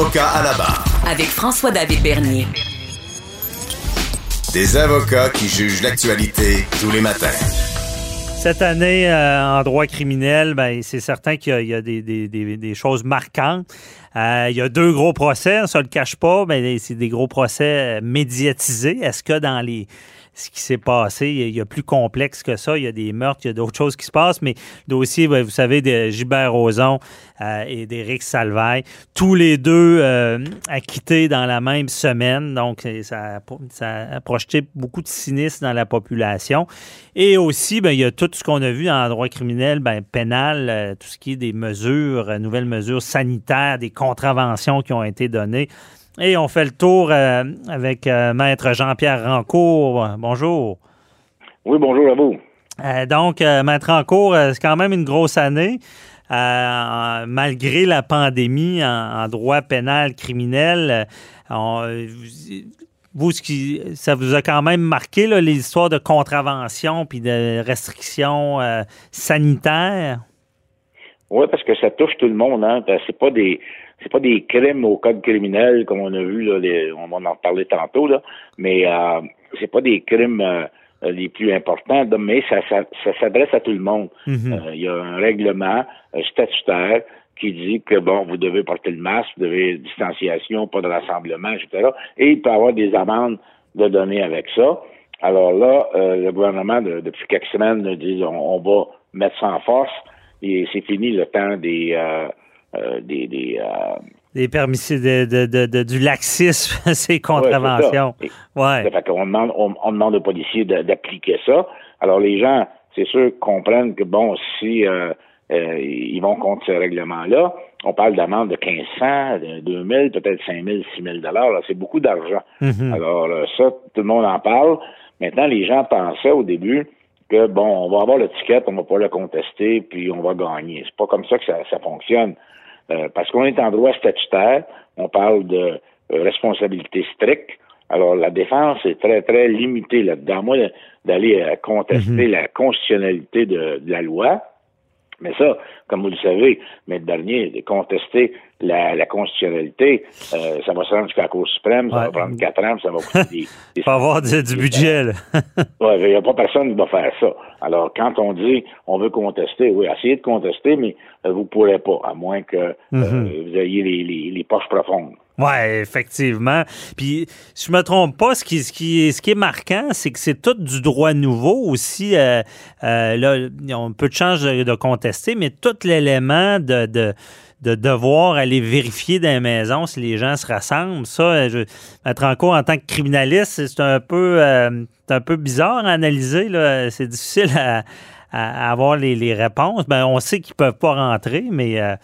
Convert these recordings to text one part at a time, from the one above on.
Avocat à la barre. Avec François-David Bernier. Des avocats qui jugent l'actualité tous les matins. Cette année, euh, en droit criminel, ben, c'est certain qu'il y a, il y a des, des- des- des choses marquantes. Euh, il y a deux gros procès, ça ne le cache pas, mais c'est des gros procès euh, médiatisés. Est-ce que dans les ce qui s'est passé, il y a- il y a plus complexe que ça? Il y a des meurtres, il y a d'autres choses qui se passent, mais le dossier, ben, vous savez, de Gilbert Rozon euh, et d'Éric Salvaille, tous les deux euh, acquittés dans la même semaine. Donc, ça a, ça a projeté beaucoup de cynisme dans la population. Et aussi, ben, il y a tout ce qu'on a vu en droit criminel, ben, pénal, euh, tout ce qui est des mesures, nouvelles mesures sanitaires, des contraventions qui ont été données. Et on fait le tour euh, avec euh, Maître Jean-Pierre Rancourt. Bonjour. Oui, bonjour à vous. Euh, donc, Maître Rancourt, c'est quand même une grosse année. Euh, malgré la pandémie en, droit pénal criminel, euh, vous, ce qui, ça vous a quand même marqué là, les histoires de contraventions puis de restrictions euh, sanitaires? Oui, parce que ça touche tout le monde, hein. Ben, C'est pas des c'est pas des crimes au code criminel comme on a vu là, les- on en reparler tantôt là, mais euh, c'est pas des crimes euh, les plus importants, mais ça, ça, ça s'adresse à tout le monde. Mhm. Euh, Il y a un règlement euh, statutaire qui dit que bon, vous devez porter le masque, vous devez distanciation, pas de rassemblement, etc. Et il peut y avoir des amendes de donner avec ça. Alors là, euh, le gouvernement, de- depuis quelques semaines, nous dit on, on va mettre ça en force et c'est fini le temps des euh, euh, des, des euh, Des permis de, de- de- du laxisme, ces contraventions. Ouais. Ça fait demande, on, on demande aux policiers d'appliquer ça. Alors les gens, c'est sûr, comprennent que bon, si euh, euh, ils vont contre ce règlement-là, on parle d'amende de 1500, de 2000, peut-être 5000, 6000 dollars. C'est beaucoup d'argent. Mhm. Alors ça, tout le monde en parle. Maintenant, les gens pensaient au début que bon, on va avoir le ticket, on va pas le contester, puis on va gagner. C'est pas comme ça que ça, ça fonctionne. Euh, parce qu'on est en droit statutaire, on parle de euh, responsabilité stricte. Alors, la défense est très, très limitée là-dedans. Moi, d'aller euh, contester la constitutionnalité de, de la loi, mais ça, comme vous le savez, Maître Bernier, de contester la, la constitutionnalité, euh, ça va se rendre jusqu'à la Cour suprême, ça va prendre quatre ans, ça va coûter des... des- faut avoir du, du budget. là. Il n'y a pas personne qui va faire ça. Alors, quand on dit on veut contester, oui, essayez de contester, mais euh, vous ne pourrez pas, à moins que euh, vous ayez les, les, les poches profondes. Oui, effectivement. Puis, si je me trompe pas, ce qui, est, marquant, c'est que c'est tout du droit nouveau aussi. euh, euh, là, on peut de chance de, contester, mais tout l'élément de, de, de devoir aller vérifier dans les maisons si les gens se rassemblent, ça, euh, je, mettre en cours en tant que criminaliste, c'est un peu, euh, un peu bizarre à analyser. C'est difficile à, avoir les, les réponses. Ben, on sait qu'ils peuvent pas rentrer, mais euh,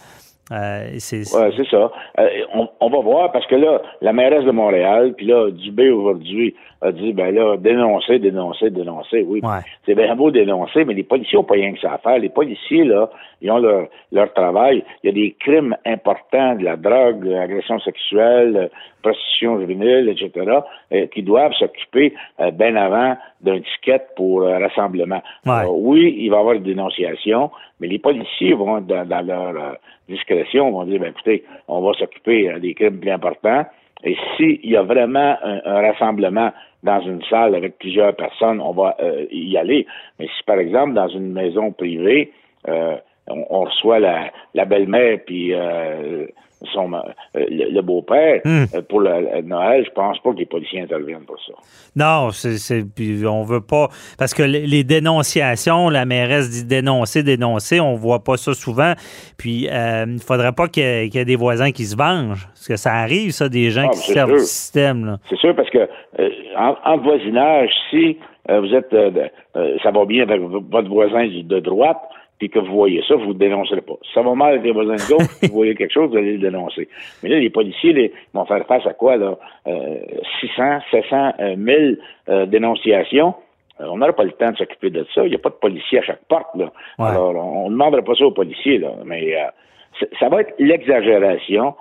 euh, c'est... Ça. Euh, on, on va voir parce que là, la mairesse de Montréal, puis là, Dubé aujourd'hui a dit, ben là, dénoncer, dénoncer, dénoncer. Oui, Ouais. c'est bien beau dénoncer, mais les policiers n'ont pas rien que ça à faire. Les policiers, là, ils ont leur, leur travail. Il y a des crimes importants, de la drogue, de l'agression sexuelle, prostitution juvénile, etc., euh, qui doivent s'occuper euh, bien avant d'un ticket pour euh, rassemblement. Ouais. Alors, oui, il va y avoir une dénonciation, mais les policiers vont, dans, dans leur euh, discrétion, vont dire, ben, écoutez, on va s'occuper des crimes plus importants. Et s'il y a vraiment un, rassemblement dans une salle avec plusieurs personnes, on va euh, y aller. Mais si, par exemple, dans une maison privée, euh, on, on reçoit la, la belle-mère puis euh, son, euh, le, le beau-père Hmm. euh, pour le, Noël, je pense pas que les policiers interviennent pour ça. Non, c'est, on veut pas. Parce que les, les dénonciations, la mairesse dit dénoncer, dénoncer, on voit pas ça souvent. Puis euh, il faudrait pas qu'il y, ait, qu'il y ait des voisins qui se vengent. Parce que ça arrive, ça, des gens Ah, qui servent sûr. du système. C'est sûr parce que en, en voisinage, si vous êtes ça va bien avec votre voisin de droite, puis que vous voyez ça, vous ne dénoncerez pas. Si ça va mal avec les voisins de gauche, vous voyez quelque chose, vous allez le dénoncer. Mais là, les policiers les, vont faire face à quoi, là? Euh, 600, 700, 1000 euh, dénonciations. Euh, on n'aura pas le temps de s'occuper de ça. Il n'y a pas de policiers à chaque porte, là. Alors, on ne demandera pas ça aux policiers, là. Mais euh, ça va être l'exagération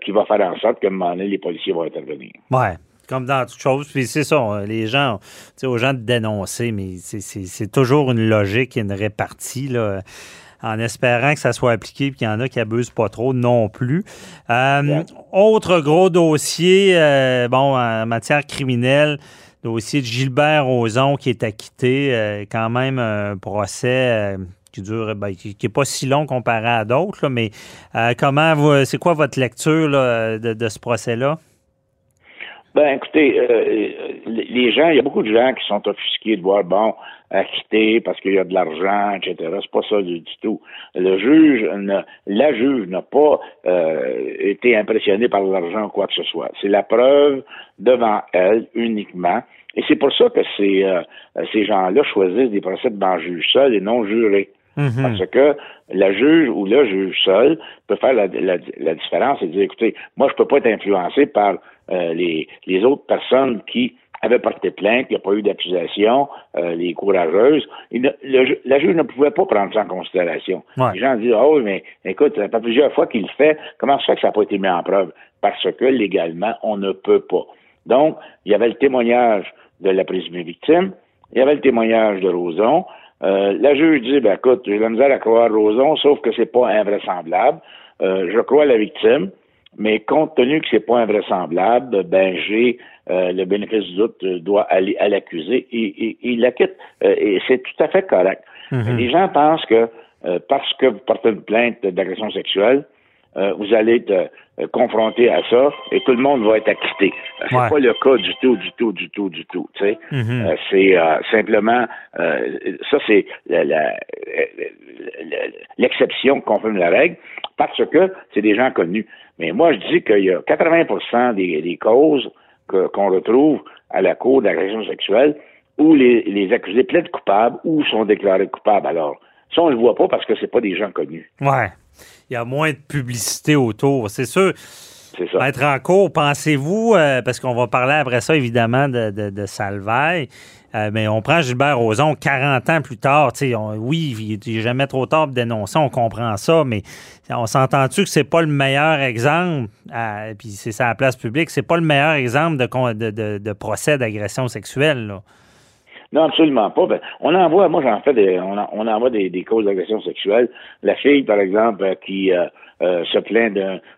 qui va faire en sorte qu'à un moment donné, les policiers vont intervenir. Ouais comme dans toute chose. Puis c'est ça, les gens, tu sais, aux gens de dénoncer, mais c'est toujours une logique et une répartie, là, en espérant que ça soit appliqué et qu'il y en a qui abusent pas trop non plus. Euh, autre gros dossier, euh, bon, en matière criminelle, dossier de Gilbert Rozon qui est acquitté, euh, quand même un procès qui dure, ben, qui n'est pas si long comparé à d'autres, mais comment c'est quoi votre lecture de, ce procès-là? Ben, écoutez, euh, les gens, il y a beaucoup de gens qui sont offusqués de voir, bon, acquitté parce qu'il y a de l'argent, etc. C'est pas ça du, tout. Le juge, la juge n'a pas euh, été impressionnée par l'argent ou quoi que ce soit. C'est la preuve devant elle uniquement. Et c'est pour ça que ces, euh, ces gens-là choisissent des procès devant juge seul et non juré. Mm-hmm. Parce que la juge ou le juge seul peut faire la, la différence et dire, écoutez, moi, je peux pas être influencé par euh, les, les autres personnes qui avaient porté plainte, il n'y a pas eu d'accusation, euh, les courageuses. la juge ne pouvait pas prendre ça en considération. Les gens disent Oh, mais écoute, ça fait plusieurs fois qu'il le fait, comment ça fait que ça n'a pas été mis en preuve? Parce que légalement, on ne peut pas. Donc, il y avait le témoignage de la présumée victime, il y avait le témoignage de Roson. Euh, la juge dit ben écoute, j'ai la misère à croire Roson, sauf que c'est pas invraisemblable. je crois la victime. Mais compte tenu que c'est pas invraisemblable, ben j'ai euh, le bénéfice du doute euh, doit aller à l'accusé et, il l'acquitte. Euh, et c'est tout à fait correct. Mhm. Les gens pensent que parce que vous portez une plainte d'agression sexuelle, vous allez être confronté à ça et tout le monde va être acquitté. C'est pas le cas du tout, du tout, du tout, du tout. Tu sais, mhm. c'est simplement ça, c'est l'exception qui confirme la règle parce que c'est des gens connus. Mais moi, je dis qu'il y a 80 des, des causes qu'on retrouve à la Cour d'agression sexuelle où les, les accusés plaident coupables ou sont déclarés coupables. Alors, ça, on le voit pas parce que c'est pas des gens connus. Ouais. Il y a moins de publicité autour, c'est sûr. Ça. Être en cours, pensez-vous, euh, parce qu'on va parler après ça, évidemment, de, de, de Salvaille, euh, mais on prend Gilbert Rozon 40 ans plus tard. On, oui, il n'est jamais trop tard de dénoncer, on comprend ça, mais on s'entend-tu que c'est pas le meilleur exemple, puis c'est ça la place publique, c'est pas le meilleur exemple de, de, de, procès d'agression sexuelle? Non, absolument pas. Ben, on envoie, moi j'en fais des, on, on envoie des, des causes d'agression sexuelle. La fille, par exemple, euh, qui euh, se plaint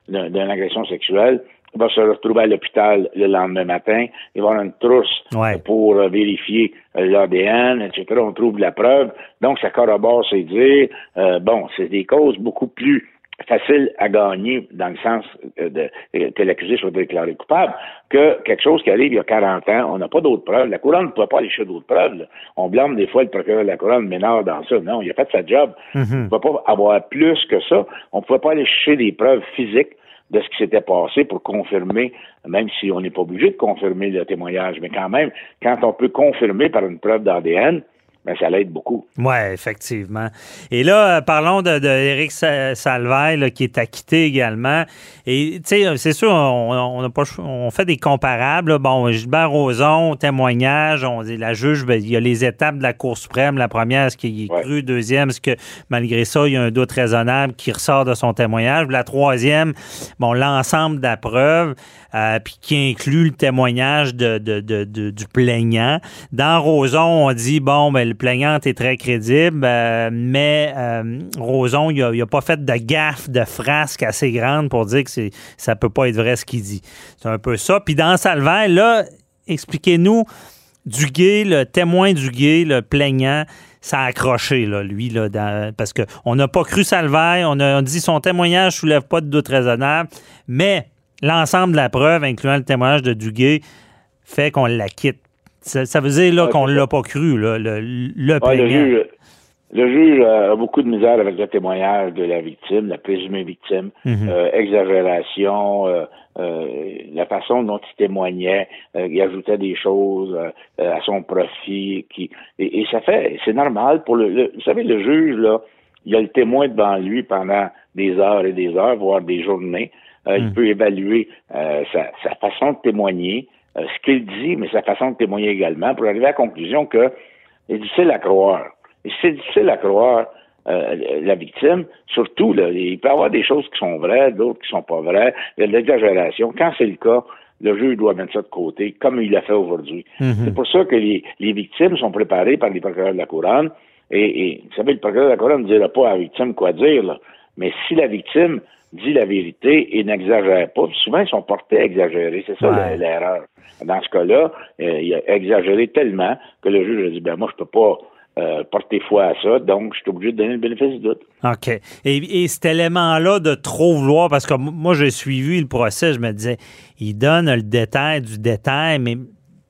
d'une agression sexuelle, va se retrouver à l'hôpital le lendemain matin. Il va avoir une trousse pour euh, vérifier euh, l'ADN, etc. On trouve la preuve. Donc, ça corrobore ses dires. Euh, bon, c'est des causes beaucoup plus faciles à gagner dans le sens de, que l'accusé soit déclaré coupable que quelque chose qui arrive il y a 40 ans. On n'a pas d'autres preuves. La couronne ne peut pas aller chercher d'autres preuves. On blâme des fois le procureur de la couronne ménard dans ça. Non, il a fait sa job. Mm-hmm. On ne peut pas avoir plus que ça. On ne pouvait pas aller chercher des preuves physiques de ce qui s'était passé pour confirmer, même si on n'est pas obligé de confirmer le témoignage, mais quand même, quand on peut confirmer par une preuve d'ADN, ben, ça l'aide beaucoup. Oui, effectivement. Et là, euh, parlons de, de Salvaille, qui est acquitté également. Et, tu sais, c'est sûr, on, on, pas, on fait des comparables. Bon, Gilbert Rozon, témoignage, on dit la juge, ben, il y a les étapes de la Cour suprême. La première, est-ce qu'il est cru? Deuxième, est-ce que, malgré ça, il y a un doute raisonnable qui ressort de son témoignage? La troisième, bon, l'ensemble de la preuve, euh, puis qui inclut le témoignage de, de, du plaignant. Dans Rozon, on dit, bon, ben, le plaignante est très crédible, euh, mais euh, Roson, il n'a pas fait de gaffe, de frasque assez grande pour dire que ça peut pas être vrai ce qu'il dit. C'est un peu ça. Puis dans Salvaire, là, expliquez-nous, Duguay, le témoin Duguay, le plaignant, ça a accroché, là, lui, là, parce qu'on n'a pas cru Salvaire, on a dit son témoignage ne soulève pas de doute raisonnable, mais l'ensemble de la preuve, incluant le témoignage de Duguay, fait qu'on la quitte. Ça, veut dire là, qu'on ne l'a pas cru, là, le, le, le juge, a beaucoup de misère avec le témoignage de la victime, la présumée victime, mhm. euh, exagération, euh, euh, la façon dont il témoignait, il ajoutait des choses à son profit, qui et, ça fait, c'est normal pour le, vous savez, le juge là, il a le témoin devant lui pendant des heures et des heures, voire des journées. Euh, Il peut évaluer euh, sa, sa, façon de témoigner, euh, ce qu'il dit, mais sa façon de témoigner également, pour arriver à la conclusion que c'est difficile à croire. Et c'est difficile à croire euh, la victime, surtout, là, il peut y avoir des choses qui sont vraies, d'autres qui sont pas vraies, il y a de l'exagération. Quand c'est le cas, le juge doit mettre ça de côté, comme il l'a fait aujourd'hui. C'est pour ça que les, les, victimes sont préparées par les procureurs de la couronne. Et, et vous savez, le procureur de la couronne ne dira pas à la victime quoi dire, là. mais si la victime dit la vérité et n'exagère pas, souvent ils sont portés à exagérer. C'est ça Ouais. l'erreur. Dans ce cas-là, euh, il a exagéré tellement que le juge a dit ben moi je peux pas euh, porter foi à ça, donc je suis obligé de donner le bénéfice du doute. OK. Et, et cet élément-là de trop vouloir, parce que moi, j'ai suivi le procès, je me disais, il donne le détail du détail, mais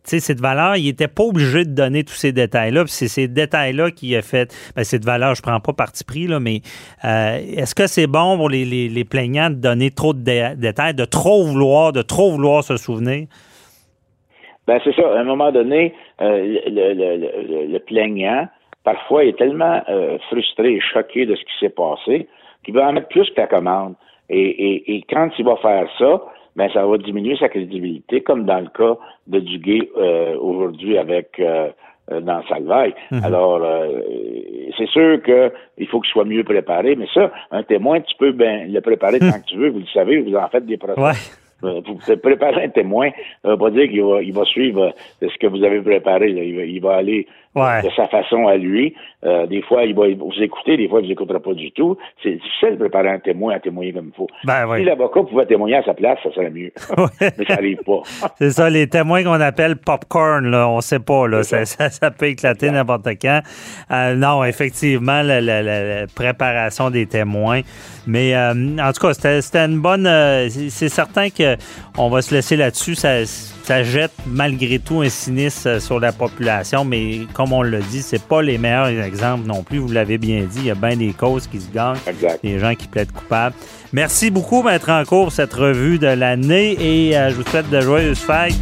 cette valeur, il n'était pas obligé de donner tous ces détails-là. C'est ces détails-là qui a fait. Ben, cette valeur, je prends pas parti pris, là, mais euh, est-ce que c'est bon pour les, les, plaignants de donner trop de dé- détails, de trop vouloir, de trop vouloir se souvenir? Ben c'est ça. À un moment donné, euh, le, le, le, plaignant, parfois, est tellement euh, frustré et choqué de ce qui s'est passé qu'il va en mettre plus que la commande. Et, et quand il va faire ça, ben ça va diminuer sa crédibilité, comme dans le cas de Duguay euh, aujourd'hui avec euh, euh, dans Salvaille. Alors, euh, c'est sûr que il faut qu'il soit mieux préparé, mais ça, un témoin, tu peux ben le préparer tant que tu veux, vous le savez, vous en faites des procès. Ouais. Euh, Vous pouvez préparer un témoin, ça veut pas dire qu'il va, il va suivre euh, ce que vous avez préparé. là. Il, va, il va aller Ouais. de sa façon à lui. Euh, des fois, il va vous écouter, des fois, il vous écoutera pas du tout. C'est difficile de préparer un témoin à témoigner comme il faut. Ben oui. Si l'avocat pouvait témoigner à sa place, ça serait mieux. Mais ça arrive pas. C'est ça, les témoins qu'on appelle popcorn, là, on sait pas, là, ça, ça, ça peut éclater n'importe quand. Euh, non, effectivement, la, la- la- préparation des témoins. Mais euh, en tout cas, c'était c'était une bonne. euh, c'est certain que on va se laisser là-dessus. Ça, ça jette malgré tout un sinistre euh, sur la population, mais comme on l'a dit, c'est pas les meilleurs exemples non plus. Vous l'avez bien dit, il y a bien des causes qui se gagnent, Exact. des gens qui plaident coupables. Merci beaucoup, Maître en cours, pour cette revue de l'année et euh, je vous souhaite de joyeuses fêtes.